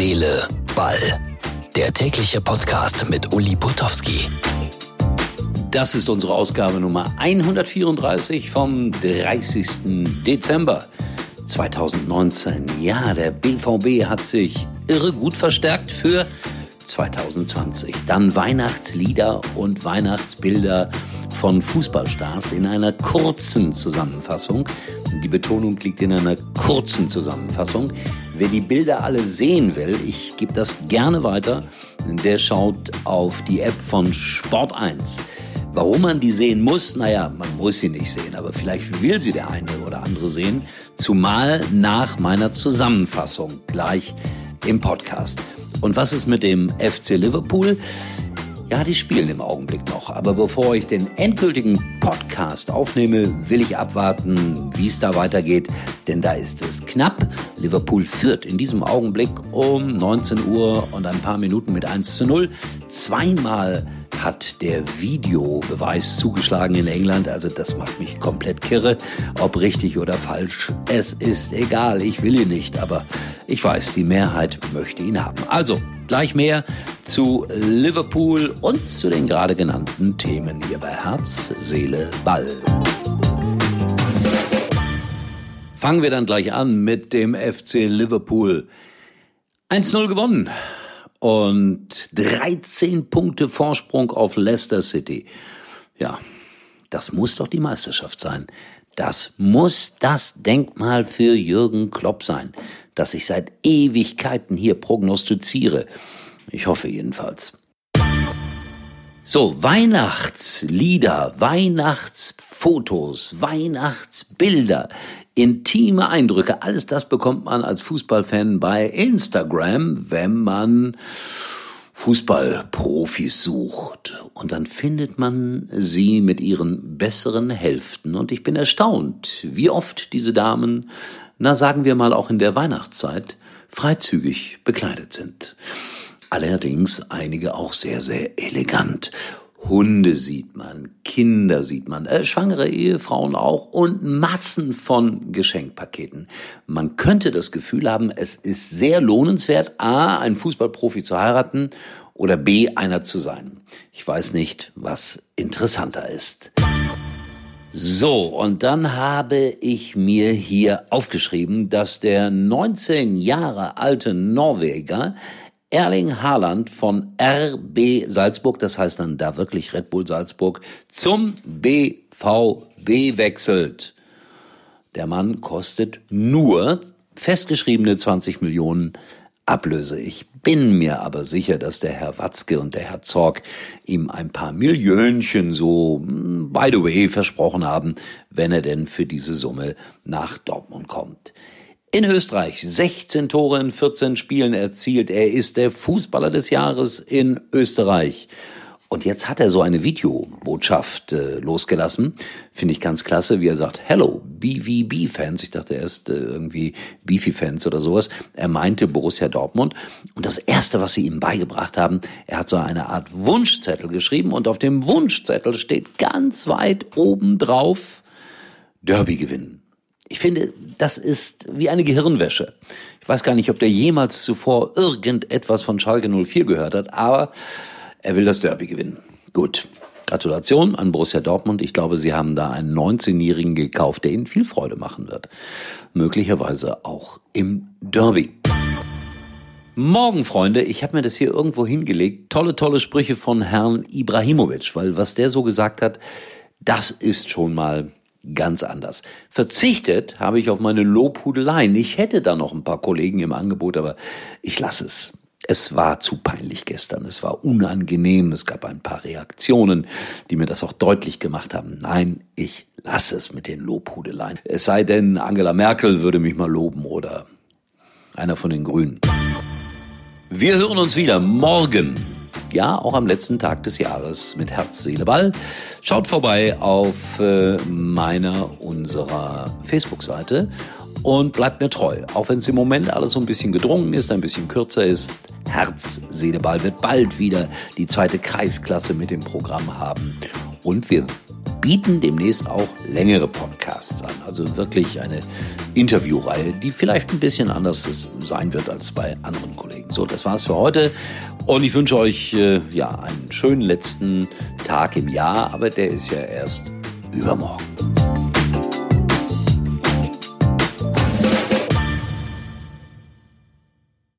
Seele, Ball. Der tägliche Podcast mit Uli Putowski. Das ist unsere Ausgabe Nummer 134 vom 30. Dezember 2019. Ja, der BVB hat sich irre gut verstärkt für 2020. Dann Weihnachtslieder und Weihnachtsbilder von Fußballstars in einer kurzen Zusammenfassung. Die Betonung liegt in einer kurzen Zusammenfassung. Wer die Bilder alle sehen will, ich gebe das gerne weiter, der schaut auf die App von Sport 1. Warum man die sehen muss, naja, man muss sie nicht sehen, aber vielleicht will sie der eine oder andere sehen, zumal nach meiner Zusammenfassung gleich im Podcast. Und was ist mit dem FC Liverpool? Ja, die spielen im Augenblick noch. Aber bevor ich den endgültigen Podcast aufnehme, will ich abwarten, wie es da weitergeht. Denn da ist es knapp. Liverpool führt in diesem Augenblick um 19 Uhr und ein paar Minuten mit 1 zu 0. Zweimal hat der Videobeweis zugeschlagen in England. Also das macht mich komplett kirre. Ob richtig oder falsch, es ist egal. Ich will ihn nicht, aber ich weiß, die Mehrheit möchte ihn haben. Also, gleich mehr zu Liverpool und zu den gerade genannten Themen hier bei Herz, Seele, Ball. Fangen wir dann gleich an mit dem FC Liverpool. 1-0 gewonnen und 13 Punkte Vorsprung auf Leicester City. Ja, das muss doch die Meisterschaft sein. Das muss das Denkmal für Jürgen Klopp sein, das ich seit Ewigkeiten hier prognostiziere. Ich hoffe jedenfalls. So, Weihnachtslieder, Weihnachtsfotos, Weihnachtsbilder, intime Eindrücke, alles das bekommt man als Fußballfan bei Instagram, wenn man Fußballprofis sucht. Und dann findet man sie mit ihren besseren Hälften. Und ich bin erstaunt, wie oft diese Damen, na sagen wir mal auch in der Weihnachtszeit, freizügig bekleidet sind. Allerdings einige auch sehr, sehr elegant. Hunde sieht man, Kinder sieht man, äh, schwangere Ehefrauen auch und Massen von Geschenkpaketen. Man könnte das Gefühl haben, es ist sehr lohnenswert, a, einen Fußballprofi zu heiraten oder b, einer zu sein. Ich weiß nicht, was interessanter ist. So, und dann habe ich mir hier aufgeschrieben, dass der 19 Jahre alte Norweger Erling Haaland von RB Salzburg, das heißt dann da wirklich Red Bull Salzburg, zum BVB wechselt. Der Mann kostet nur festgeschriebene 20 Millionen Ablöse. Ich bin mir aber sicher, dass der Herr Watzke und der Herr Zorg ihm ein paar Millionchen so hm, by the way versprochen haben, wenn er denn für diese Summe nach Dortmund kommt. In Österreich 16 Tore in 14 Spielen erzielt. Er ist der Fußballer des Jahres in Österreich. Und jetzt hat er so eine Videobotschaft äh, losgelassen. Finde ich ganz klasse, wie er sagt, Hello, BVB-Fans. Ich dachte erst äh, irgendwie Beefy-Fans oder sowas. Er meinte Borussia Dortmund. Und das Erste, was sie ihm beigebracht haben, er hat so eine Art Wunschzettel geschrieben. Und auf dem Wunschzettel steht ganz weit oben drauf, Derby gewinnen. Ich finde, das ist wie eine Gehirnwäsche. Ich weiß gar nicht, ob der jemals zuvor irgendetwas von Schalke 04 gehört hat, aber er will das Derby gewinnen. Gut. Gratulation an Borussia Dortmund. Ich glaube, Sie haben da einen 19-Jährigen gekauft, der Ihnen viel Freude machen wird. Möglicherweise auch im Derby. Morgen, Freunde, ich habe mir das hier irgendwo hingelegt. Tolle, tolle Sprüche von Herrn Ibrahimovic, weil was der so gesagt hat, das ist schon mal ganz anders. Verzichtet habe ich auf meine Lobhudeleien. Ich hätte da noch ein paar Kollegen im Angebot, aber ich lasse es. Es war zu peinlich gestern, es war unangenehm, es gab ein paar Reaktionen, die mir das auch deutlich gemacht haben. Nein, ich lasse es mit den Lobhudeleien. Es sei denn, Angela Merkel würde mich mal loben oder einer von den Grünen. Wir hören uns wieder morgen ja, auch am letzten Tag des Jahres mit Herz, Seele, Ball. Schaut vorbei auf äh, meiner, unserer Facebook-Seite und bleibt mir treu. Auch wenn es im Moment alles so ein bisschen gedrungen ist, ein bisschen kürzer ist. Herz, Seele, Ball wird bald wieder die zweite Kreisklasse mit dem Programm haben. Und wir bieten demnächst auch längere Podcasts an. Also wirklich eine Interviewreihe, die vielleicht ein bisschen anders sein wird als bei anderen Kollegen. So, das war's für heute. Und ich wünsche euch äh, ja einen schönen letzten Tag im Jahr, aber der ist ja erst übermorgen.